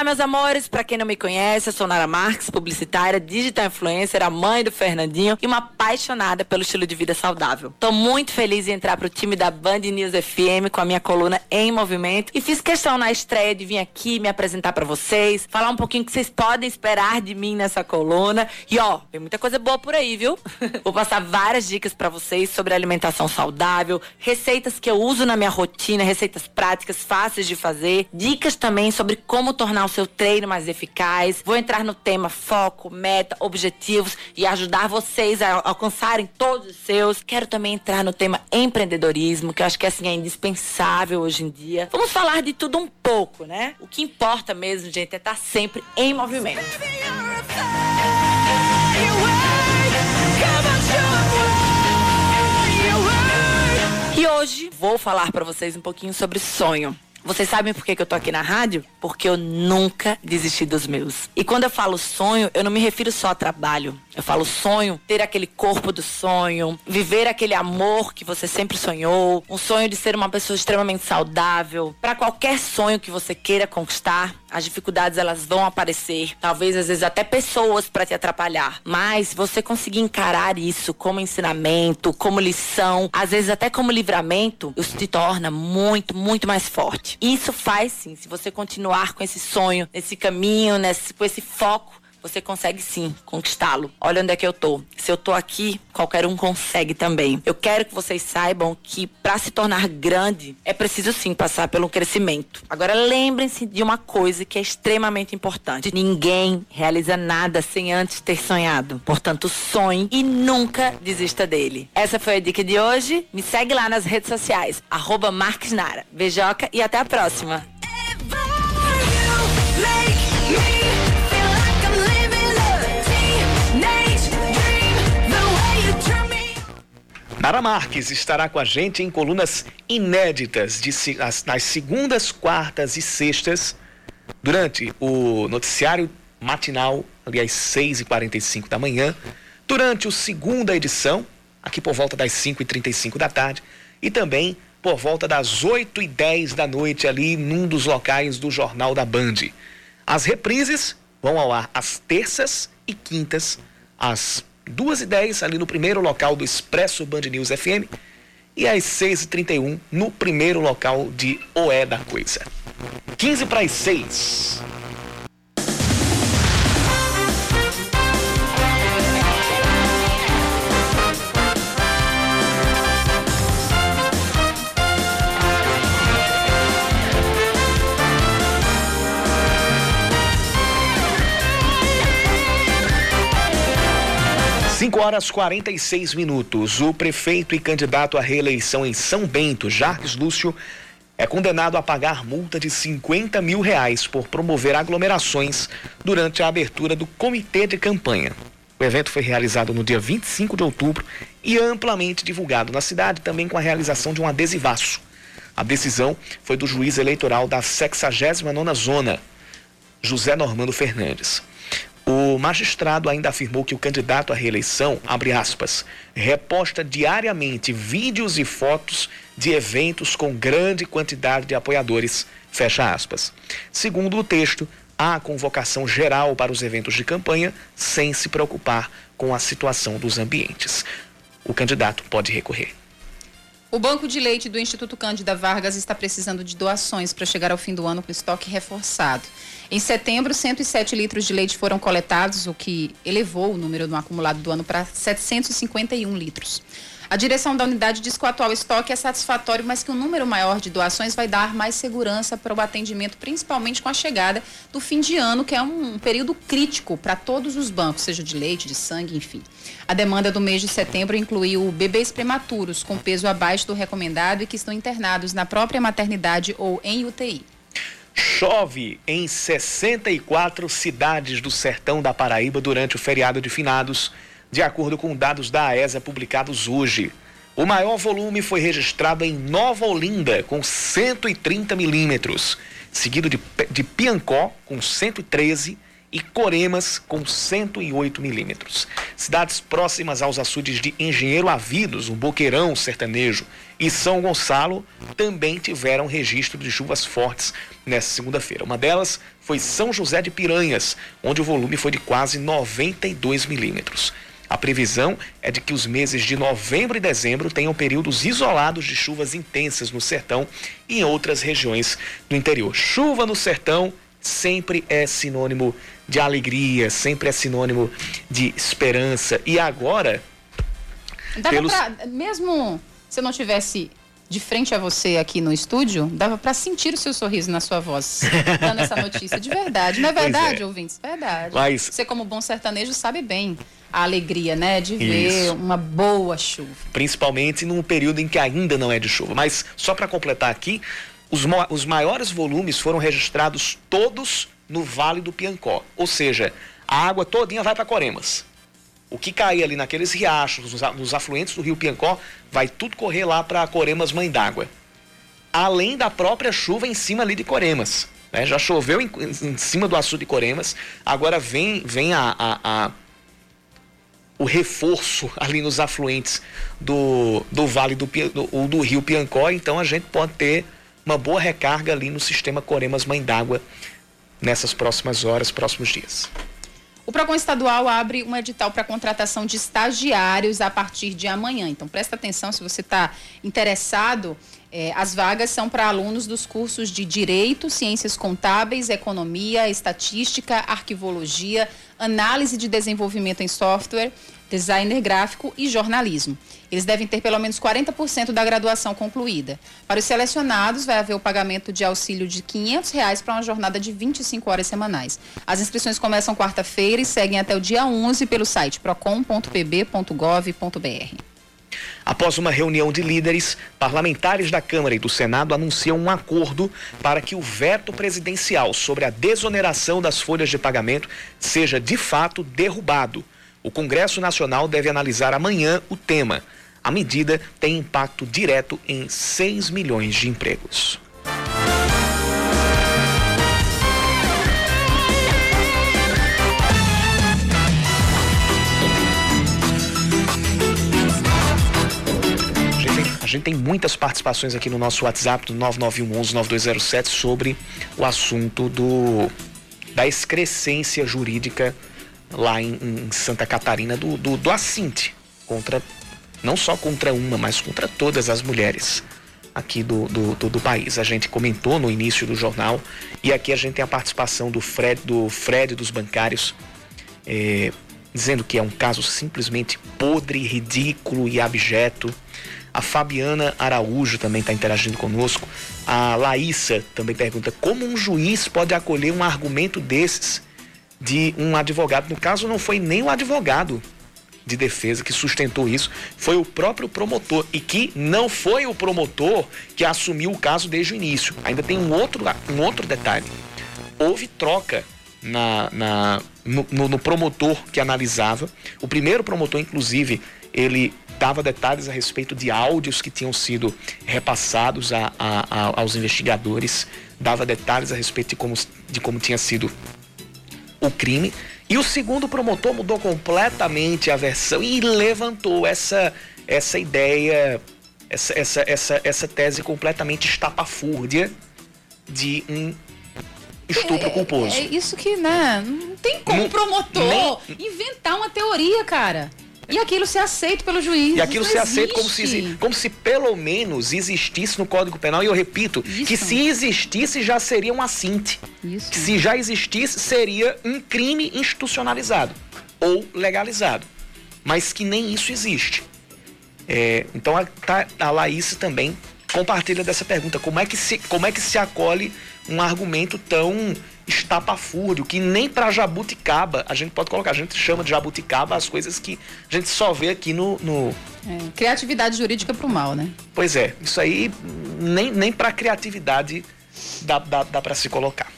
Meus amores, para quem não me conhece, eu sou Nara Marques, publicitária, digital influencer, a mãe do Fernandinho e uma apaixonada pelo estilo de vida saudável. Tô muito feliz em entrar pro time da Band News FM com a minha coluna em movimento e fiz questão na estreia de vir aqui me apresentar para vocês, falar um pouquinho o que vocês podem esperar de mim nessa coluna. E ó, tem muita coisa boa por aí, viu? [laughs] Vou passar várias dicas para vocês sobre alimentação saudável, receitas que eu uso na minha rotina, receitas práticas fáceis de fazer, dicas também sobre como tornar o seu treino mais eficaz. Vou entrar no tema foco, meta, objetivos e ajudar vocês a alcançarem todos os seus. Quero também entrar no tema empreendedorismo, que eu acho que assim é indispensável hoje em dia. Vamos falar de tudo um pouco, né? O que importa mesmo, gente, é estar sempre em movimento. E hoje vou falar para vocês um pouquinho sobre sonho. Vocês sabem por que, que eu tô aqui na rádio? Porque eu nunca desisti dos meus. E quando eu falo sonho, eu não me refiro só a trabalho. Eu falo sonho, ter aquele corpo do sonho, viver aquele amor que você sempre sonhou, um sonho de ser uma pessoa extremamente saudável. Para qualquer sonho que você queira conquistar, as dificuldades elas vão aparecer, talvez às vezes até pessoas para te atrapalhar. Mas você conseguir encarar isso como ensinamento, como lição, às vezes até como livramento, isso te torna muito, muito mais forte. Isso faz sim, se você continuar com esse sonho, nesse caminho, nesse, com esse foco, você consegue sim conquistá-lo. Olha onde é que eu tô. Se eu tô aqui, qualquer um consegue também. Eu quero que vocês saibam que para se tornar grande é preciso sim passar pelo crescimento. Agora lembrem-se de uma coisa que é extremamente importante. Ninguém realiza nada sem antes ter sonhado. Portanto, sonhe e nunca desista dele. Essa foi a dica de hoje. Me segue lá nas redes sociais, arroba Nara. Beijoca e até a próxima. Nara Marques estará com a gente em colunas inéditas de, nas segundas, quartas e sextas durante o noticiário matinal, ali às 6h45 da manhã, durante o segunda edição, aqui por volta das 5h35 da tarde, e também por volta das 8h10 da noite, ali num dos locais do Jornal da Band. As reprises vão ao ar às terças e quintas, às duas e dez ali no primeiro local do Expresso Band News FM e às seis e trinta e um no primeiro local de Oé da Coisa. 15 para as seis. 5 horas 46 minutos. O prefeito e candidato à reeleição em São Bento, Jarques Lúcio, é condenado a pagar multa de 50 mil reais por promover aglomerações durante a abertura do comitê de campanha. O evento foi realizado no dia 25 de outubro e amplamente divulgado na cidade, também com a realização de um adesivaço. A decisão foi do juiz eleitoral da 69ª Zona, José Normando Fernandes. O magistrado ainda afirmou que o candidato à reeleição, abre aspas, reposta diariamente vídeos e fotos de eventos com grande quantidade de apoiadores, fecha aspas. Segundo o texto, há convocação geral para os eventos de campanha sem se preocupar com a situação dos ambientes. O candidato pode recorrer. O Banco de Leite do Instituto Cândida Vargas está precisando de doações para chegar ao fim do ano com estoque reforçado. Em setembro, 107 litros de leite foram coletados, o que elevou o número no acumulado do ano para 751 litros. A direção da unidade diz que o atual estoque é satisfatório, mas que um número maior de doações vai dar mais segurança para o atendimento, principalmente com a chegada do fim de ano, que é um período crítico para todos os bancos, seja de leite, de sangue, enfim. A demanda do mês de setembro incluiu bebês prematuros com peso abaixo do recomendado e que estão internados na própria maternidade ou em UTI. Chove em 64 cidades do sertão da Paraíba durante o feriado de finados, de acordo com dados da AESA publicados hoje. O maior volume foi registrado em Nova Olinda, com 130 milímetros, seguido de, de Piancó, com 113 e Coremas, com 108 milímetros. Cidades próximas aos açudes de Engenheiro Avidos, o Boqueirão Sertanejo e São Gonçalo também tiveram registro de chuvas fortes nesta segunda-feira. Uma delas foi São José de Piranhas, onde o volume foi de quase 92 milímetros. A previsão é de que os meses de novembro e dezembro tenham períodos isolados de chuvas intensas no sertão e em outras regiões do interior. Chuva no sertão sempre é sinônimo de alegria, sempre é sinônimo de esperança. E agora. Dava pelos... pra, mesmo se eu não tivesse de frente a você aqui no estúdio, dava para sentir o seu sorriso na sua voz, [laughs] dando essa notícia de verdade. Não é verdade, é. ouvintes? Verdade. Mas... Você, como bom sertanejo, sabe bem a alegria, né, de ver Isso. uma boa chuva. Principalmente num período em que ainda não é de chuva. Mas só para completar aqui, os, os maiores volumes foram registrados todos no Vale do Piancó. Ou seja, a água todinha vai para Coremas. O que cair ali naqueles riachos, nos, afluentes do rio Piancó, vai tudo correr lá para Coremas Mãe d'Água. Além da própria chuva em cima ali de Coremas. Né? Já choveu em, em, cima do açude de Coremas, agora vem, vem a, a, a reforço ali nos afluentes do, do vale do, do, do rio Piancó, então a gente pode ter uma boa recarga ali no sistema Coremas Mãe d'Água nessas próximas horas, próximos dias. O PROCON estadual abre um edital para contratação de estagiários a partir de amanhã. Então, presta atenção se você está interessado. É, as vagas são para alunos dos cursos de Direito, Ciências Contábeis, Economia, Estatística, Arquivologia, Análise de Desenvolvimento em Software, designer gráfico e jornalismo. Eles devem ter pelo menos 40% da graduação concluída. Para os selecionados, vai haver o pagamento de auxílio de 500 reais para uma jornada de 25 horas semanais. As inscrições começam quarta-feira e seguem até o dia 11 pelo site procon.pb.gov.br. Após uma reunião de líderes, parlamentares da Câmara e do Senado anunciam um acordo para que o veto presidencial sobre a desoneração das folhas de pagamento seja de fato derrubado. O Congresso Nacional deve analisar amanhã o tema. A medida tem impacto direto em 6 milhões de empregos. A gente tem muitas participações aqui no nosso WhatsApp do 9911-9207 sobre o assunto do, da excrescência jurídica lá em, em Santa Catarina do, do, do Assinte, contra, não só contra uma, mas contra todas as mulheres aqui do, do, do, do, país. A gente comentou no início do jornal e aqui a gente tem a participação do Fred, do Fred dos bancários, é, dizendo que é um caso simplesmente podre, ridículo e abjeto. A Fabiana Araújo também está interagindo conosco. A Laísa também pergunta como um juiz pode acolher um argumento desses de um advogado. No caso, não foi nem o advogado de defesa que sustentou isso, foi o próprio promotor. E que não foi o promotor que assumiu o caso desde o início. Ainda tem um outro, um outro detalhe. Houve troca na, na no, no, promotor que analisava. O primeiro promotor, inclusive, ele dava detalhes a respeito de áudios que tinham sido repassados a, a, a, aos investigadores, dava detalhes a respeito de como, de como tinha sido o crime. E o segundo promotor mudou completamente a versão e levantou essa, essa ideia, essa, essa, essa, essa tese completamente estapafúrdia de um estupro é, culposo. É isso que, né? Não tem como o promotor nem... inventar uma teoria, cara. E aquilo ser aceito pelo juiz. E aquilo ser aceito como se, como se pelo menos existisse no Código Penal. E eu repito, Isso. que se existisse já seria um assinte. Isso. Que se já existisse, seria um crime institucionalizado ou legalizado. Mas que nem isso existe. É, então a, tá, a Laís também compartilha dessa pergunta. Como é que se, como é que se acolhe um argumento tão estapafúrdio, que nem para jabuticaba a gente pode colocar. A gente chama de jabuticaba as coisas que a gente só vê aqui no. no... É, criatividade jurídica para o mal, né? Pois é, isso aí nem, nem para criatividade dá, dá, dá para se colocar.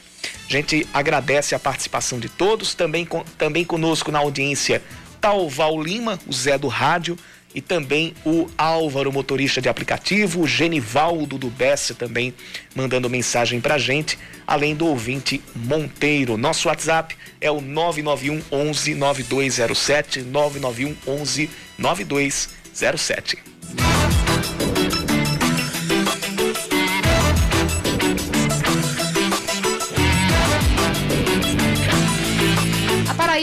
A gente agradece a participação de todos, também, com, também conosco na audiência Talval Lima, o Zé do Rádio, e também o Álvaro, motorista de aplicativo, o Genivaldo do Bessa também mandando mensagem pra gente, além do ouvinte Monteiro. Nosso WhatsApp é o 991 11 9207, 991 11 9207.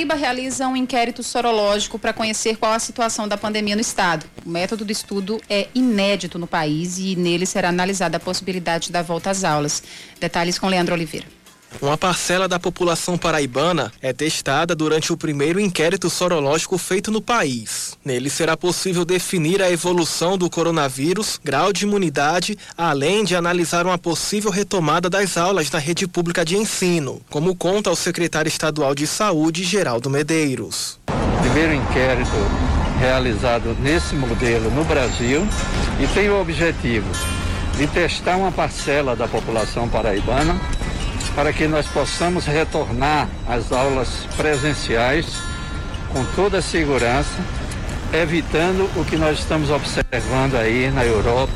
Paraíba realiza um inquérito sorológico para conhecer qual a situação da pandemia no estado. O método do estudo é inédito no país e nele será analisada a possibilidade da volta às aulas. Detalhes com Leandro Oliveira. Uma parcela da população paraibana é testada durante o primeiro inquérito sorológico feito no país. Nele será possível definir a evolução do coronavírus, grau de imunidade, além de analisar uma possível retomada das aulas na rede pública de ensino, como conta o secretário estadual de Saúde, Geraldo Medeiros. Primeiro inquérito realizado nesse modelo no Brasil e tem o objetivo de testar uma parcela da população paraibana para que nós possamos retornar às aulas presenciais com toda a segurança, evitando o que nós estamos observando aí na Europa,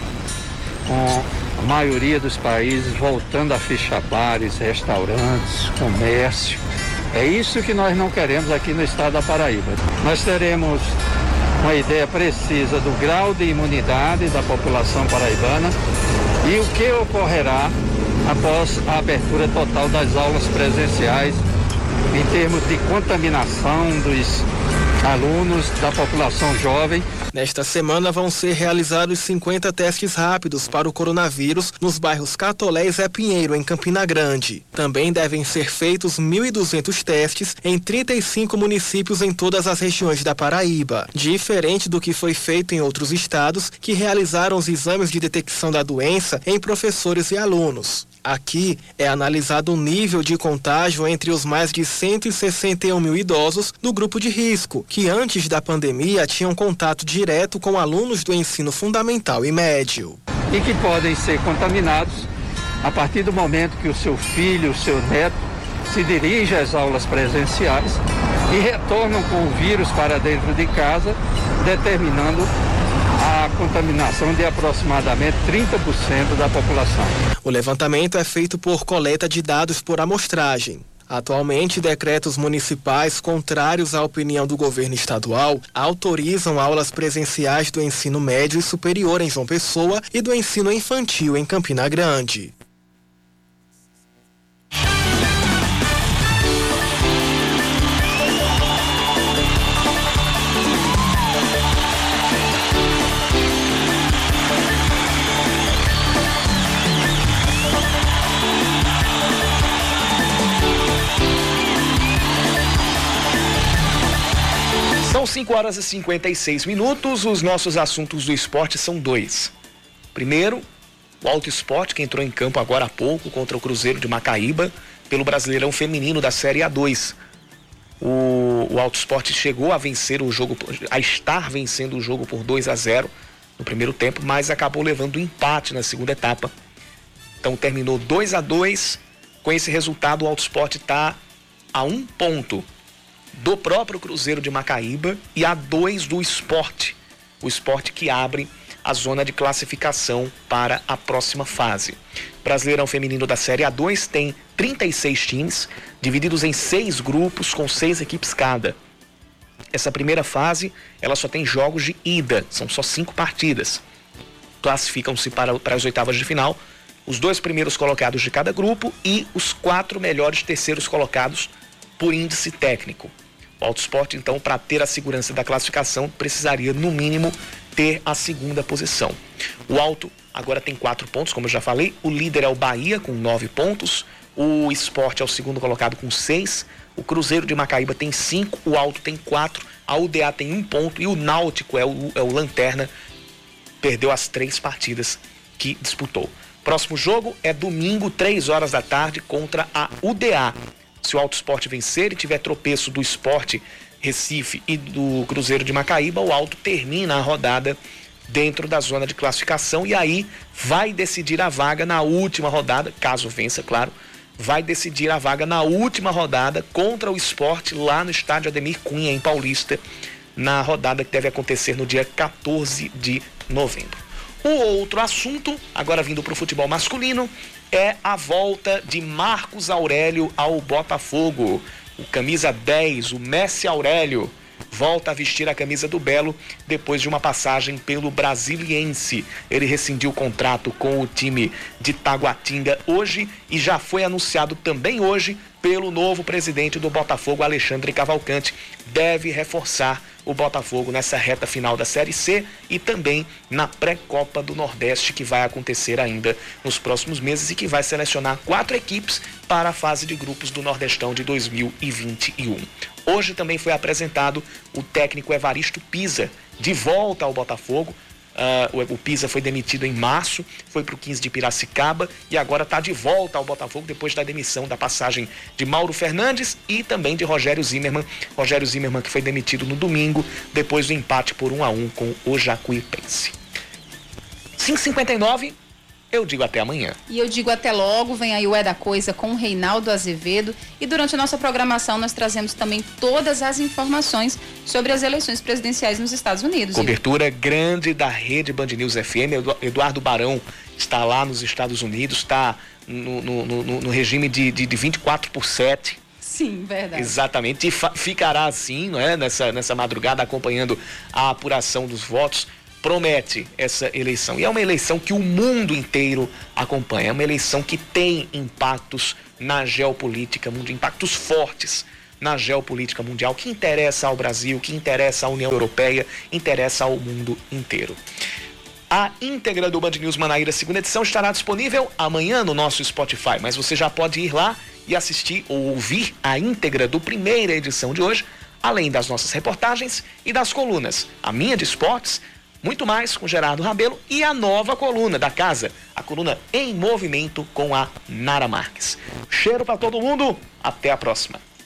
com a maioria dos países voltando a fechar bares, restaurantes, comércio. É isso que nós não queremos aqui no estado da Paraíba. Nós teremos uma ideia precisa do grau de imunidade da população paraibana e o que ocorrerá após a abertura total das aulas presenciais em termos de contaminação dos alunos da população jovem. Nesta semana vão ser realizados 50 testes rápidos para o coronavírus nos bairros Catolé e Zé Pinheiro, em Campina Grande. Também devem ser feitos 1.200 testes em 35 municípios em todas as regiões da Paraíba, diferente do que foi feito em outros estados que realizaram os exames de detecção da doença em professores e alunos. Aqui é analisado o nível de contágio entre os mais de 161 mil idosos do grupo de risco, que antes da pandemia tinham contato direto com alunos do ensino fundamental e médio. E que podem ser contaminados a partir do momento que o seu filho, o seu neto, se dirige às aulas presenciais e retornam com o vírus para dentro de casa, determinando a contaminação de aproximadamente 30% da população. O levantamento é feito por coleta de dados por amostragem. Atualmente, decretos municipais contrários à opinião do governo estadual autorizam aulas presenciais do ensino médio e superior em João Pessoa e do ensino infantil em Campina Grande. São 5 horas e 56 minutos. Os nossos assuntos do esporte são dois. Primeiro, o Alto Esporte, que entrou em campo agora há pouco contra o Cruzeiro de Macaíba pelo Brasileirão Feminino da Série A2. O, o Alto Esporte chegou a vencer o jogo, a estar vencendo o jogo por 2 a 0 no primeiro tempo, mas acabou levando um empate na segunda etapa. Então terminou 2 a 2 Com esse resultado, o Alto Esporte está a um ponto do próprio Cruzeiro de Macaíba e a dois do esporte. O esporte que abre a zona de classificação para a próxima fase. Brasileirão Feminino da Série A2 tem 36 times, divididos em seis grupos com seis equipes cada. Essa primeira fase, ela só tem jogos de ida, são só cinco partidas. Classificam-se para, para as oitavas de final os dois primeiros colocados de cada grupo e os quatro melhores terceiros colocados por índice técnico. O Autosport, então, para ter a segurança da classificação, precisaria, no mínimo, ter a segunda posição. O Alto agora tem quatro pontos, como eu já falei. O líder é o Bahia, com nove pontos. O Esporte é o segundo colocado, com seis. O Cruzeiro de Macaíba tem cinco. O Alto tem quatro. A UDA tem um ponto. E o Náutico é o, é o Lanterna. Perdeu as três partidas que disputou. Próximo jogo é domingo, três horas da tarde, contra a UDA. Se o Alto Esporte vencer e tiver tropeço do Esporte Recife e do Cruzeiro de Macaíba, o Alto termina a rodada dentro da zona de classificação e aí vai decidir a vaga na última rodada, caso vença, claro, vai decidir a vaga na última rodada contra o esporte lá no estádio Ademir Cunha, em Paulista, na rodada que deve acontecer no dia 14 de novembro. O outro assunto, agora vindo para o futebol masculino, é a volta de Marcos Aurélio ao Botafogo. O camisa 10, o Messi Aurélio, volta a vestir a camisa do Belo depois de uma passagem pelo Brasiliense. Ele rescindiu o contrato com o time de Taguatinga hoje e já foi anunciado também hoje pelo novo presidente do Botafogo, Alexandre Cavalcante. Deve reforçar o Botafogo nessa reta final da Série C e também na pré-copa do Nordeste, que vai acontecer ainda nos próximos meses e que vai selecionar quatro equipes para a fase de grupos do Nordestão de 2021. Hoje também foi apresentado o técnico Evaristo Pisa, de volta ao Botafogo. Uh, o, Pisa foi demitido em março, foi para o 15 de Piracicaba e agora está de volta ao Botafogo depois da demissão da passagem de Mauro Fernandes e também de Rogério Zimmermann. Rogério Zimmermann que foi demitido no domingo depois do empate por 1 a 1 com o Jacuipense. 5:59 eu digo até amanhã. E eu digo até logo. Vem aí o É da Coisa com o Reinaldo Azevedo. E durante a nossa programação nós trazemos também todas as informações sobre as eleições presidenciais nos Estados Unidos. Cobertura Igor. grande da rede Band News FM. Eduardo Barão está lá nos Estados Unidos, está no, no, no, no regime de, de, de 24 por 7. Sim, verdade. Exatamente. E ficará assim, não é? Nessa, nessa madrugada acompanhando a apuração dos votos promete essa eleição. E é uma eleição que o mundo inteiro acompanha. É uma eleição que tem impactos na geopolítica mundial, impactos fortes na geopolítica mundial, que interessa ao Brasil, que interessa à União Europeia, interessa ao mundo inteiro. A íntegra do Band News Manaíra, segunda edição, estará disponível amanhã no nosso Spotify, mas você já pode ir lá e assistir ou ouvir a íntegra do primeira edição de hoje, além das nossas reportagens e das colunas. A minha de esportes, muito mais com Gerardo Rabelo e a nova coluna da casa, a coluna Em Movimento com a Nara Marques. Cheiro para todo mundo, até a próxima.